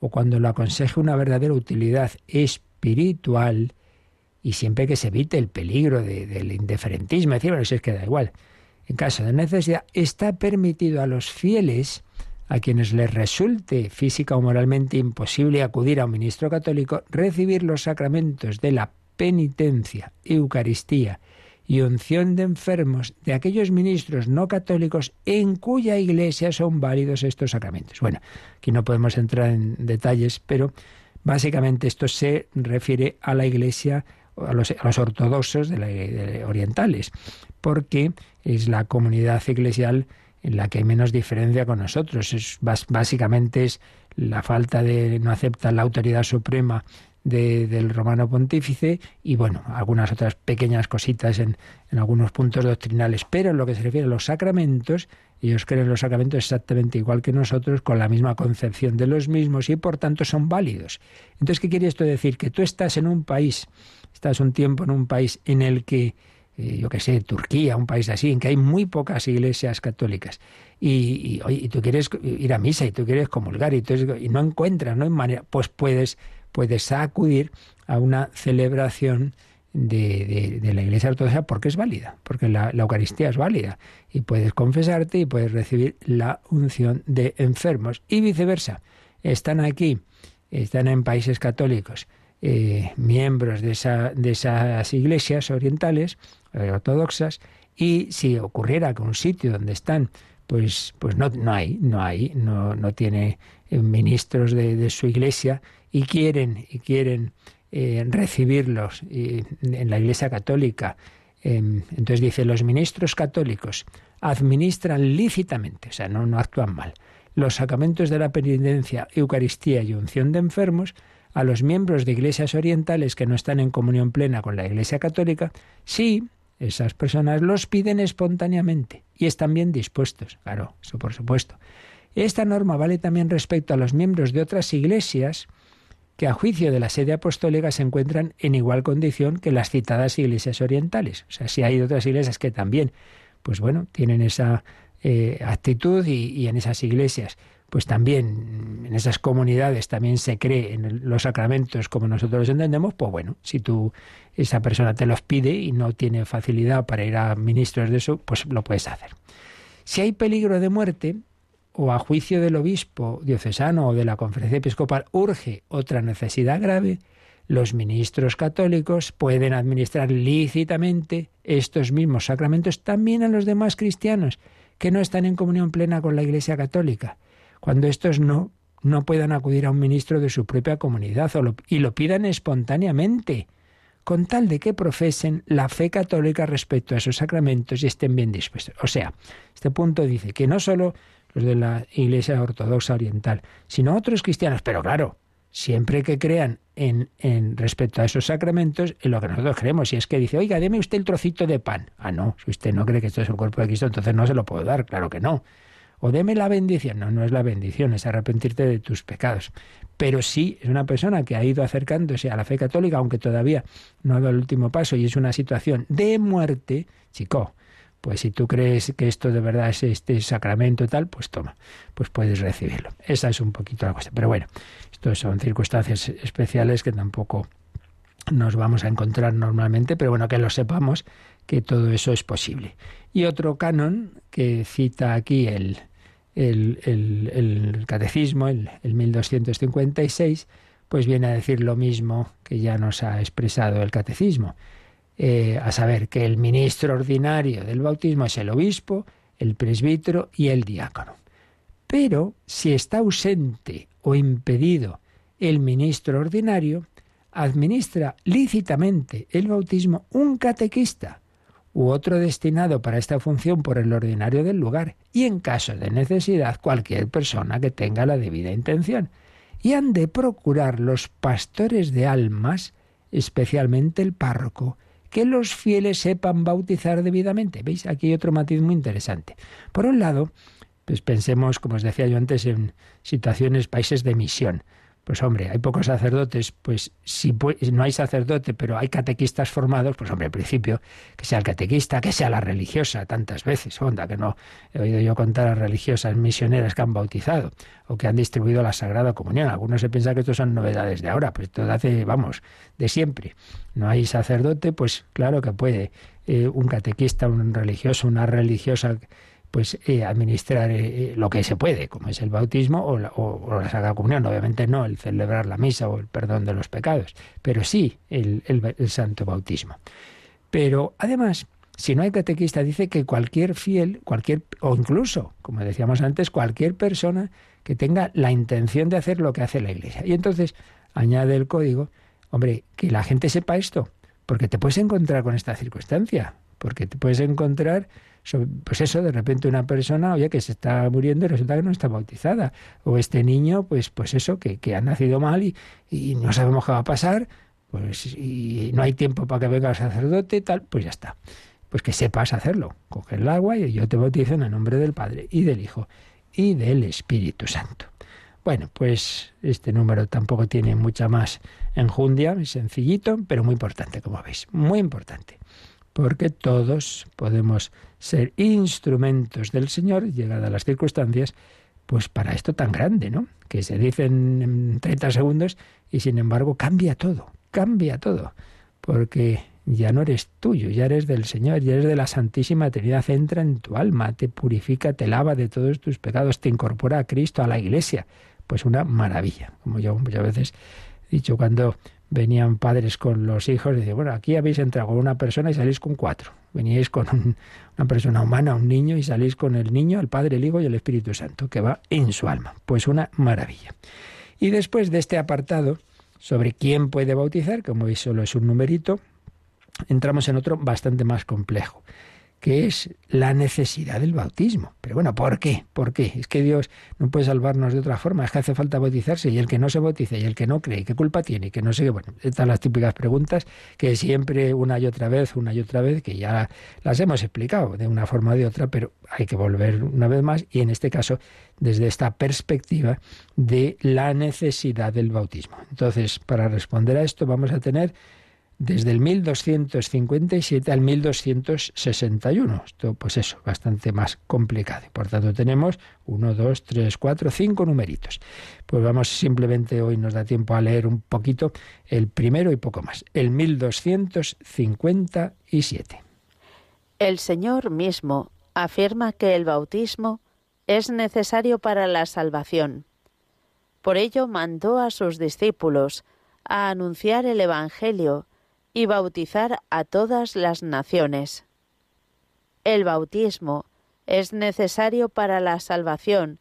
o cuando lo aconseje una verdadera utilidad espiritual, y siempre que se evite el peligro del indiferentismo, decir, bueno, si es que da igual. En caso de necesidad, está permitido a los fieles, a quienes les resulte física o moralmente imposible acudir a un ministro católico, recibir los sacramentos de la penitencia, Eucaristía y unción de enfermos de aquellos ministros no católicos en cuya iglesia son válidos estos sacramentos. Bueno, aquí no podemos entrar en detalles, pero básicamente esto se refiere a la iglesia, a los, ortodoxos de la, orientales, porque es la comunidad eclesial en la que hay menos diferencia con nosotros. Es, básicamente es la falta de no aceptar la autoridad suprema del romano pontífice y bueno, algunas otras pequeñas cositas en, en, algunos puntos doctrinales, pero en lo que se refiere a los sacramentos, ellos creen los sacramentos exactamente igual que nosotros, con la misma concepción de los mismos y por tanto son válidos. Entonces, ¿qué quiere esto decir? Que tú estás en un país, estás un tiempo en un país en el que eh, yo qué sé, Turquía, un país así, en que hay muy pocas iglesias católicas, y, tú quieres ir a misa y tú quieres comulgar y, y no encuentras, no hay manera, pues puedes puedes acudir a una celebración de, de, la Iglesia Ortodoxa porque es válida, porque la, Eucaristía es válida y puedes confesarte y puedes recibir la unción de enfermos y viceversa. Están aquí, están en países católicos, eh, miembros de, esa, de esas iglesias orientales, eh, ortodoxas, y si ocurriera que un sitio donde están, pues, pues no, no hay, no hay, no, no tiene eh, ministros de, de su iglesia, y quieren, y quieren eh, recibirlos en la Iglesia Católica. Em, entonces dice, los ministros católicos administran lícitamente, o sea, no, no actúan mal, los sacramentos de la penitencia, Eucaristía y unción de enfermos a los miembros de iglesias orientales que no están en comunión plena con la Iglesia Católica, sí, esas personas los piden espontáneamente y están bien dispuestos, claro, eso por supuesto. Esta norma vale también respecto a los miembros de otras iglesias, que a juicio de la sede apostólica se encuentran en igual condición que las citadas iglesias orientales. O sea, si hay otras iglesias que también, pues bueno, tienen esa eh, actitud y, en esas iglesias, pues también en esas comunidades también se cree en los sacramentos como nosotros los entendemos, pues bueno, si tú esa persona te los pide y no tiene facilidad para ir a ministros de eso, pues lo puedes hacer. Si hay peligro de muerte, o a juicio del obispo diocesano o de la conferencia episcopal urge otra necesidad grave, los ministros católicos pueden administrar lícitamente estos mismos sacramentos también a los demás cristianos que no están en comunión plena con la Iglesia católica, cuando estos no no puedan acudir a un ministro de su propia comunidad y lo pidan espontáneamente, con tal de que profesen la fe católica respecto a esos sacramentos y estén bien dispuestos. O sea, este punto dice que no solo los de la Iglesia Ortodoxa Oriental, sino otros cristianos. Pero claro, siempre que crean en, en, respecto a esos sacramentos en lo que nosotros creemos. Si es que dice, oiga, deme usted el trocito de pan. Ah, no, si usted no cree que esto es el cuerpo de Cristo, entonces no se lo puedo dar, claro que no. O deme la bendición. No, no es la bendición, es arrepentirte de tus pecados. Pero sí es una persona que ha ido acercándose a la fe católica, aunque todavía no ha dado el último paso y es una situación de muerte, chico, pues si tú crees que esto de verdad es este sacramento y tal, pues toma, pues puedes recibirlo. Esa es un poquito la cosa. Pero bueno, esto son circunstancias especiales que tampoco nos vamos a encontrar normalmente, pero bueno, que lo sepamos que todo eso es posible. Y otro canon que cita aquí el, el, el, catecismo, el, el 1256, pues viene a decir lo mismo que ya nos ha expresado el catecismo eh, a saber que el ministro ordinario del bautismo es el obispo, el presbítero y el diácono. Pero si está ausente o impedido el ministro ordinario, administra lícitamente el bautismo un catequista u otro destinado para esta función por el ordinario del lugar y en caso de necesidad cualquier persona que tenga la debida intención. Y han de procurar los pastores de almas, especialmente el párroco, que los fieles sepan bautizar debidamente. ¿Veis? Aquí hay otro matiz muy interesante. Por un lado, pues pensemos, como os decía yo antes, en situaciones, países de misión. Pues hombre, hay pocos sacerdotes, pues si no hay sacerdote, pero hay catequistas formados, pues hombre, al principio, que sea el catequista, que sea la religiosa, tantas veces, onda, que no he oído yo contar a religiosas misioneras que han bautizado o que han distribuido la Sagrada Comunión. Algunos se piensa que esto son novedades de ahora, pues esto hace, vamos, de siempre. No hay sacerdote, pues claro que puede eh, un catequista, un religioso, una religiosa pues eh, administrar eh, eh, lo que se puede, como es el bautismo o la, o, la Sagrada Comunión. Obviamente no el celebrar la misa o el perdón de los pecados, pero sí el, el, santo bautismo. Pero además, si no hay catequista, dice que cualquier fiel, cualquier, o incluso, como decíamos antes, cualquier persona que tenga la intención de hacer lo que hace la Iglesia. Y entonces añade el código, hombre, que la gente sepa esto, porque te puedes encontrar con esta circunstancia, porque te puedes encontrar pues eso, de repente una persona, oye, que se está muriendo y resulta que no está bautizada. O este niño, pues, pues eso, que, que ha nacido mal y, y, no sabemos qué va a pasar, pues y no hay tiempo para que venga el sacerdote, tal, pues ya está. Pues que sepas hacerlo. Coge el agua y yo te bautizo en el nombre del Padre y del Hijo y del Espíritu Santo. Bueno, pues este número tampoco tiene mucha más enjundia, sencillito, pero muy importante, como veis, muy importante porque todos podemos ser instrumentos del Señor, llegadas las circunstancias, pues para esto tan grande, ¿no? Que se dice en 30 segundos y sin embargo cambia todo, cambia todo, porque ya no eres tuyo, ya eres del Señor, ya eres de la Santísima Trinidad, entra en tu alma, te purifica, te lava de todos tus pecados, te incorpora a Cristo, a la Iglesia. Pues una maravilla, como yo muchas veces he dicho, cuando venían padres con los hijos, y bueno, aquí habéis entrado con una persona y salís con cuatro. Veníais con una persona humana, un niño, y salís con el niño, el Padre, el Hijo y el Espíritu Santo, que va en su alma. Pues una maravilla. Y después de este apartado sobre quién puede bautizar, como veis solo es un numerito, entramos en otro bastante más complejo que es la necesidad del bautismo. Pero bueno, ¿por qué? ¿Por qué? Es que Dios no puede salvarnos de otra forma, es que hace falta bautizarse y el que no se bautiza y el que no cree, ¿qué culpa tiene? Que no sé bueno, estas las típicas preguntas que siempre una y otra vez, una y otra vez, que ya las hemos explicado de una forma o de otra, pero hay que volver una vez más y en este caso desde esta perspectiva de la necesidad del bautismo. Entonces, para responder a esto vamos a tener desde el 1257 al 1261. Esto, pues eso, bastante más complicado. Por tanto, tenemos uno, dos, tres, cuatro, cinco numeritos. Pues vamos, simplemente hoy nos da tiempo a leer un poquito el primero y poco más. El 1257. El Señor mismo afirma que el bautismo es necesario para la salvación. Por ello mandó a sus discípulos a anunciar el Evangelio y bautizar a todas las naciones. El bautismo es necesario para la salvación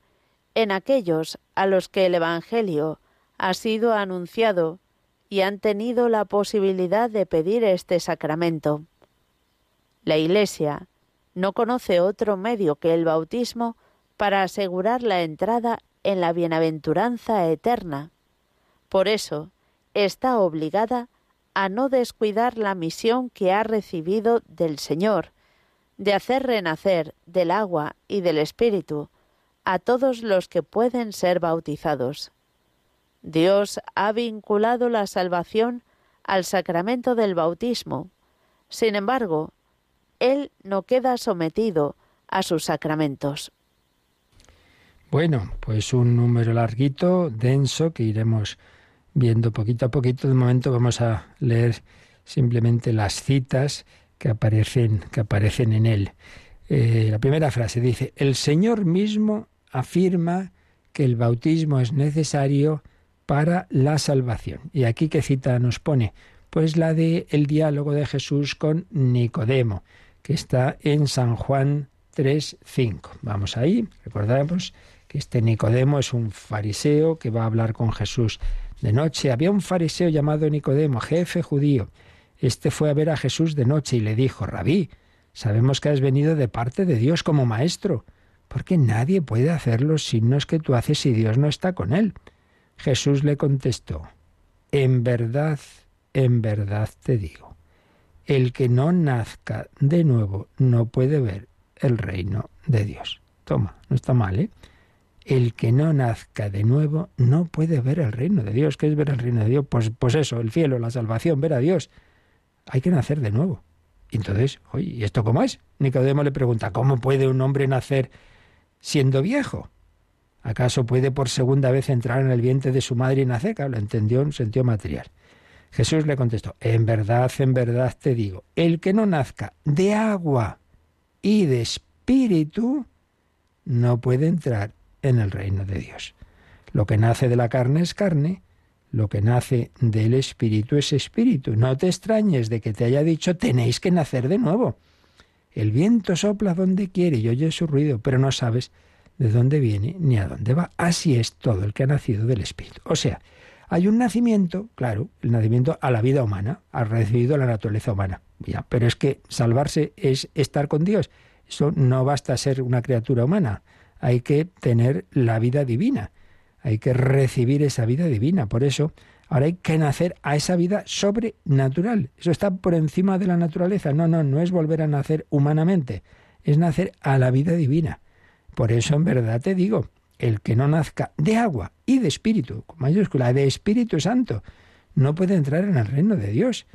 en aquellos a los que el Evangelio ha sido anunciado y han tenido la posibilidad de pedir este sacramento. La Iglesia no conoce otro medio que el bautismo para asegurar la entrada en la bienaventuranza eterna, Por eso, está obligada a no descuidar la misión que ha recibido del Señor, de hacer renacer del agua y del Espíritu a todos los que pueden ser bautizados. Dios ha vinculado la salvación al sacramento del bautismo. Sin embargo, Él no queda sometido a sus sacramentos. Bueno, pues un número larguito, denso, que iremos viendo poquito a poquito. De momento vamos a leer simplemente las citas que aparecen, que aparecen en él. Eh, la primera frase dice, el Señor mismo afirma que el bautismo es necesario para la salvación. ¿Y aquí qué cita nos pone? Pues la de el diálogo de Jesús con Nicodemo, que está en San Juan 3.5. Vamos ahí, recordamos que este Nicodemo es un fariseo que va a hablar con Jesús de noche. Había un fariseo llamado Nicodemo, jefe judío. Este fue a ver a Jesús de noche y le dijo, Rabí, sabemos que has venido de parte de Dios como maestro, porque nadie puede hacer los signos que tú haces si Dios no está con él. Jesús le contestó, En verdad, en verdad te digo, el que no nazca de nuevo no puede ver el reino de Dios. Toma, no está mal, ¿eh? El que no nazca de nuevo no puede ver el reino de Dios. ¿Qué es ver el reino de Dios? Pues, pues eso, el cielo, la salvación, ver a Dios. Hay que nacer de nuevo. Y entonces, oye, ¿y esto cómo es? Nicodemo le pregunta, ¿cómo puede un hombre nacer siendo viejo? ¿Acaso puede por segunda vez entrar en el vientre de su madre y nacer? Claro, lo entendió en sentido material. Jesús le contestó, en verdad, en verdad te digo, el que no nazca de agua y de espíritu no puede entrar en el reino de Dios. Lo que nace de la carne es carne, lo que nace del espíritu es espíritu. No te extrañes de que te haya dicho tenéis que nacer de nuevo. El viento sopla donde quiere y oye su ruido, pero no sabes de dónde viene ni a dónde va. Así es todo el que ha nacido del espíritu. O sea, hay un nacimiento, claro, el nacimiento a la vida humana, ha recibido la naturaleza humana. Ya, pero es que salvarse es estar con Dios. Eso no basta ser una criatura humana hay que tener la vida divina, hay que recibir esa vida divina. Por eso, ahora hay que nacer a esa vida sobrenatural. Eso está por encima de la naturaleza. No, no, no es volver a nacer humanamente, es nacer a la vida divina. Por eso, en verdad te digo, el que no nazca de agua y de espíritu, con mayúscula, de Espíritu Santo, no puede entrar en el reino de Dios.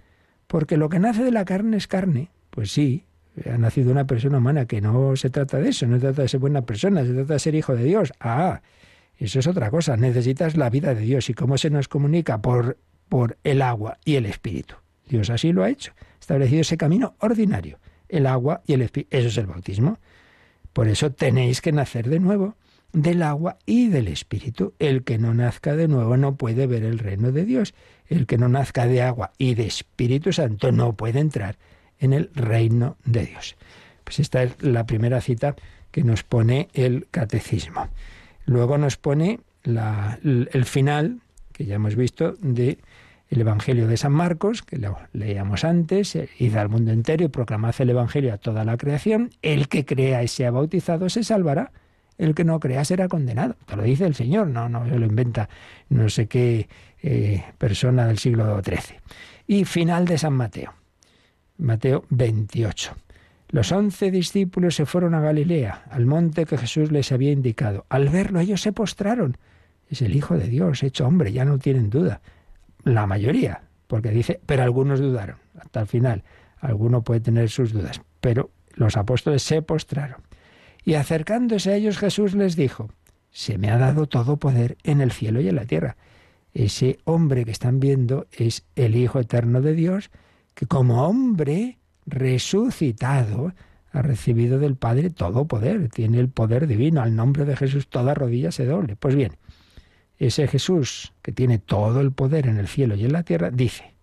Porque lo que nace de la carne es carne. Pues sí, ha nacido una persona humana, que no se trata de eso, no se trata de ser buena persona, se trata de ser hijo de Dios. Ah, eso es otra cosa, necesitas la vida de Dios. ¿Y cómo se nos comunica? Por, por el agua y el espíritu. Dios así lo ha hecho, establecido ese camino ordinario, el agua y el espíritu. Eso es el bautismo. Por eso tenéis que nacer de nuevo del agua y del espíritu. El que no nazca de nuevo no puede ver el reino de Dios. El que no nazca de agua y de Espíritu Santo no puede entrar en el reino de Dios. Pues esta es la primera cita que nos pone el catecismo. Luego nos pone el final, que ya hemos visto, de el Evangelio de San Marcos, que lo leíamos antes, id al mundo entero y proclamad el Evangelio a toda la creación, el que crea y sea bautizado se salvará, el que no crea será condenado. Lo dice el Señor, no, no lo inventa no sé qué eh, persona del siglo XIII. Y final de San Mateo. Mateo 28. Los once discípulos se fueron a Galilea, al monte que Jesús les había indicado. Al verlo ellos se postraron. Es el Hijo de Dios, hecho hombre, ya no tienen duda. La mayoría, porque dice, pero algunos dudaron. Hasta el final, alguno puede tener sus dudas, pero los apóstoles se postraron. Y acercándose a ellos Jesús les dijo, se me ha dado todo poder en el cielo y en la tierra. Ese hombre que están viendo es el Hijo eterno de Dios, que como hombre resucitado ha recibido del Padre todo poder, tiene el poder divino, al nombre de Jesús toda rodilla se doble. Pues bien, ese Jesús que tiene todo el poder en el cielo y en la tierra, dice,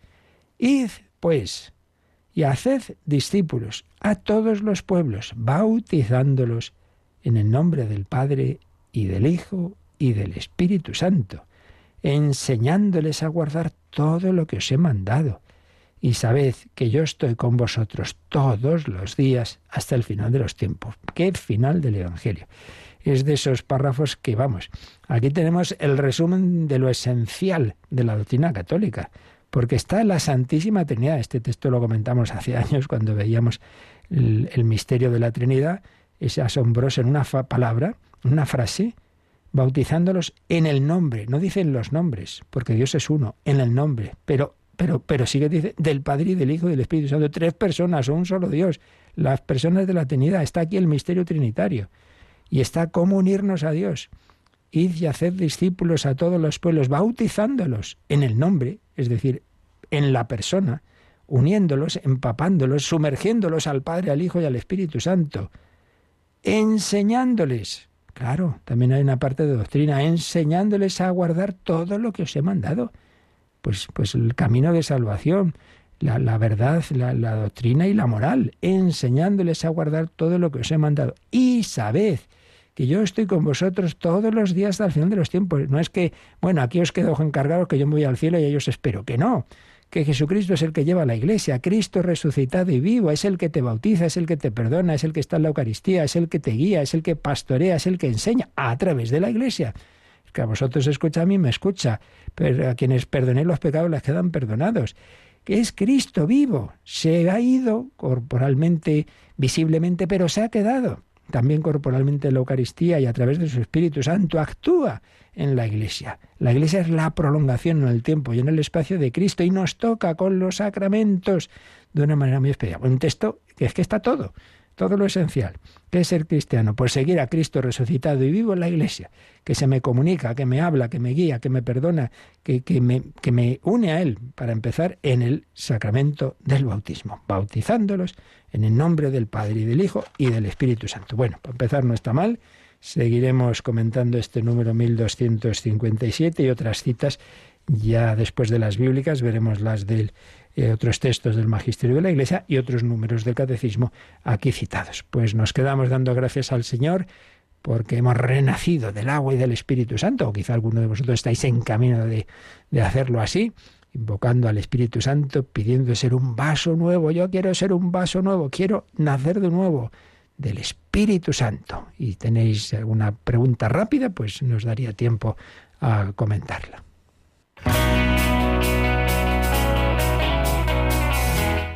Id, pues, y haced discípulos a todos los pueblos, bautizándolos en el nombre del Padre y del Hijo y del Espíritu Santo, enseñándoles a guardar todo lo que os he mandado y sabed que yo estoy con vosotros todos los días hasta el final de los tiempos. ¿Qué final del Evangelio? es de esos párrafos que, vamos, aquí tenemos el resumen de lo esencial de la doctrina católica, porque está la Santísima Trinidad. Este texto lo comentamos hace años cuando veíamos el, misterio de la Trinidad, es asombroso en una palabra, una frase, bautizándolos en el nombre. No dicen los nombres, porque Dios es uno, en el nombre, pero pero, pero sigue dice del Padre y del Hijo y del Espíritu Santo, tres personas, un solo Dios, las personas de la Trinidad. Está aquí el misterio trinitario y está cómo unirnos a Dios. Id y haced discípulos a todos los pueblos, bautizándolos en el nombre, es decir, en la persona, uniéndolos, empapándolos, sumergiéndolos al Padre, al Hijo y al Espíritu Santo, enseñándoles Claro, también hay una parte de doctrina, enseñándoles a guardar todo lo que os he mandado. Pues, pues el camino de salvación, la, la verdad, la, la, doctrina y la moral, enseñándoles a guardar todo lo que os he mandado. Y sabed que yo estoy con vosotros todos los días hasta el final de los tiempos. No es que, bueno, aquí os quedo encargados que yo me voy al cielo y ellos espero. Que no que Jesucristo es el que lleva la iglesia, Cristo resucitado y vivo, es el que te bautiza, es el que te perdona, es el que está en la Eucaristía, es el que te guía, es el que pastorea, es el que enseña a través de la iglesia. Que a vosotros escucha, a mí me escucha, pero a quienes perdonéis los pecados les quedan perdonados. Que es Cristo vivo, se ha ido corporalmente, visiblemente, pero se ha quedado también corporalmente en la Eucaristía y a través de su Espíritu Santo actúa en la Iglesia. La Iglesia es la prolongación en el tiempo y en el espacio de Cristo y nos toca con los sacramentos de una manera muy especial. Un texto que es que está todo, todo lo esencial. ¿Qué es ser cristiano? Pues seguir a Cristo resucitado y vivo en la Iglesia, que se me comunica, que me habla, que me guía, que me perdona, que, que, me, que me une a Él, para empezar en el sacramento del bautismo, bautizándolos en el nombre del Padre y del Hijo y del Espíritu Santo. Bueno, para empezar no está mal Seguiremos comentando este número 1257 y otras citas. Ya después de las bíblicas veremos las de eh, otros textos del Magisterio de la Iglesia y otros números del Catecismo aquí citados. Pues nos quedamos dando gracias al Señor porque hemos renacido del agua y del Espíritu Santo, o quizá alguno de vosotros estáis en camino de, de hacerlo así, invocando al Espíritu Santo, pidiendo ser un vaso nuevo. Yo quiero ser un vaso nuevo, quiero nacer de nuevo del Espíritu Santo. Y tenéis alguna pregunta rápida, pues nos daría tiempo a comentarla.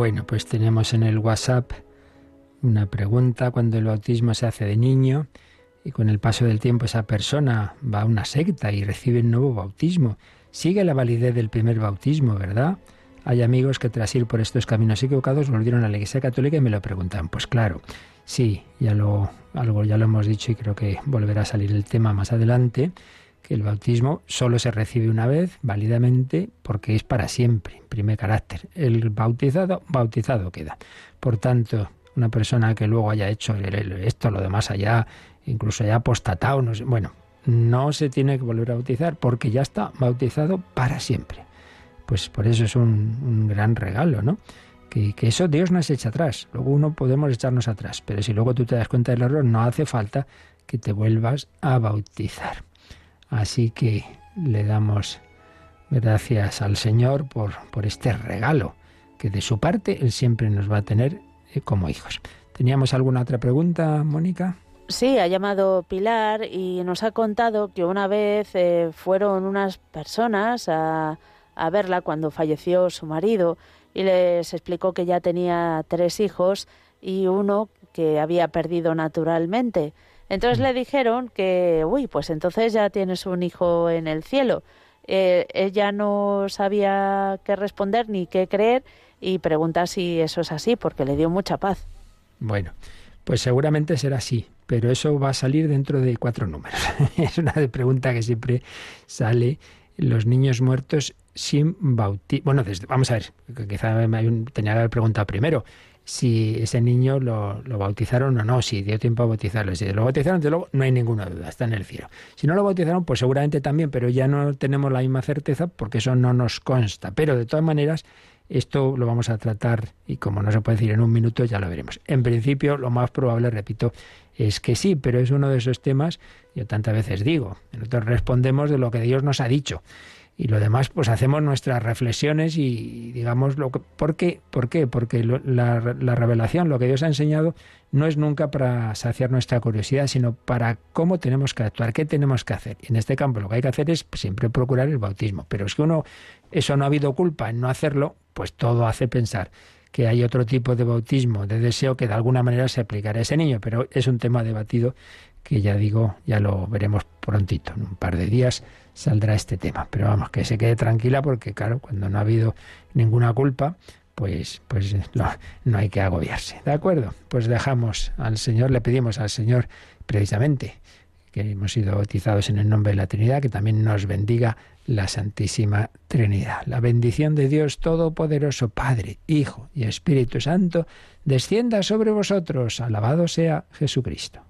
Bueno, pues tenemos en el WhatsApp una pregunta. Cuando el bautismo se hace de niño y con el paso del tiempo esa persona va a una secta y recibe el nuevo bautismo, sigue la validez del primer bautismo, ¿verdad? Hay amigos que tras ir por estos caminos equivocados volvieron a la Iglesia Católica y me lo preguntan. Pues claro, sí, ya lo, algo ya lo hemos dicho y creo que volverá a salir el tema más adelante, que el bautismo solo se recibe una vez, válidamente, porque es para siempre, primer carácter. El bautizado, bautizado queda. Por tanto, una persona que luego haya hecho esto, lo demás allá, incluso haya apostatado, no sé, bueno, no se tiene que volver a bautizar porque ya está bautizado para siempre pues por eso es un, gran regalo, ¿no? Que, que, eso Dios no se echa atrás. Luego uno podemos echarnos atrás, pero si luego tú te das cuenta del error, no hace falta que te vuelvas a bautizar. Así que le damos gracias al Señor por, por este regalo, que de su parte Él siempre nos va a tener eh, como hijos. ¿Teníamos alguna otra pregunta, Mónica? Sí, ha llamado Pilar y nos ha contado que una vez eh, fueron unas personas a a verla cuando falleció su marido y les explicó que ya tenía tres hijos y uno que había perdido naturalmente. Entonces mm. le dijeron que, uy, pues entonces ya tienes un hijo en el cielo. Eh, ella no sabía qué responder ni qué creer y pregunta si eso es así, porque le dio mucha paz. Bueno, pues seguramente será así, pero eso va a salir dentro de cuatro números. es una pregunta que siempre sale. Los niños muertos sin bautismo. Bueno, vamos a ver, quizá tenía que haber preguntado primero si ese niño lo, bautizaron o no, si dio tiempo a bautizarlo. Si lo bautizaron, desde luego no hay ninguna duda, está en el cielo. Si no lo bautizaron, pues seguramente también, pero ya no tenemos la misma certeza porque eso no nos consta. Pero de todas maneras, esto lo vamos a tratar y como no se puede decir en un minuto, ya lo veremos. En principio, lo más probable, repito, es que sí, pero es uno de esos temas, yo tantas veces digo, nosotros respondemos de lo que Dios nos ha dicho y lo demás pues hacemos nuestras reflexiones y digamos lo que, ¿por qué? ¿Por qué? Porque la, revelación, lo que Dios ha enseñado, no es nunca para saciar nuestra curiosidad, sino para cómo tenemos que actuar, qué tenemos que hacer. Y en este campo lo que hay que hacer es siempre procurar el bautismo. Pero es que uno, eso no ha habido culpa en no hacerlo, pues todo hace pensar que hay otro tipo de bautismo, de deseo que de alguna manera se aplicará a ese niño, pero es un tema debatido que ya digo, ya lo veremos prontito, en un par de días saldrá este tema. Pero vamos, que se quede tranquila porque claro, cuando no ha habido ninguna culpa, pues, pues no, no hay que agobiarse. ¿De acuerdo? Pues dejamos al Señor, le pedimos al Señor precisamente que hemos sido bautizados en el nombre de la Trinidad, que también nos bendiga la Santísima Trinidad. La bendición de Dios Todopoderoso, Padre, Hijo y Espíritu Santo, descienda sobre vosotros. Alabado sea Jesucristo.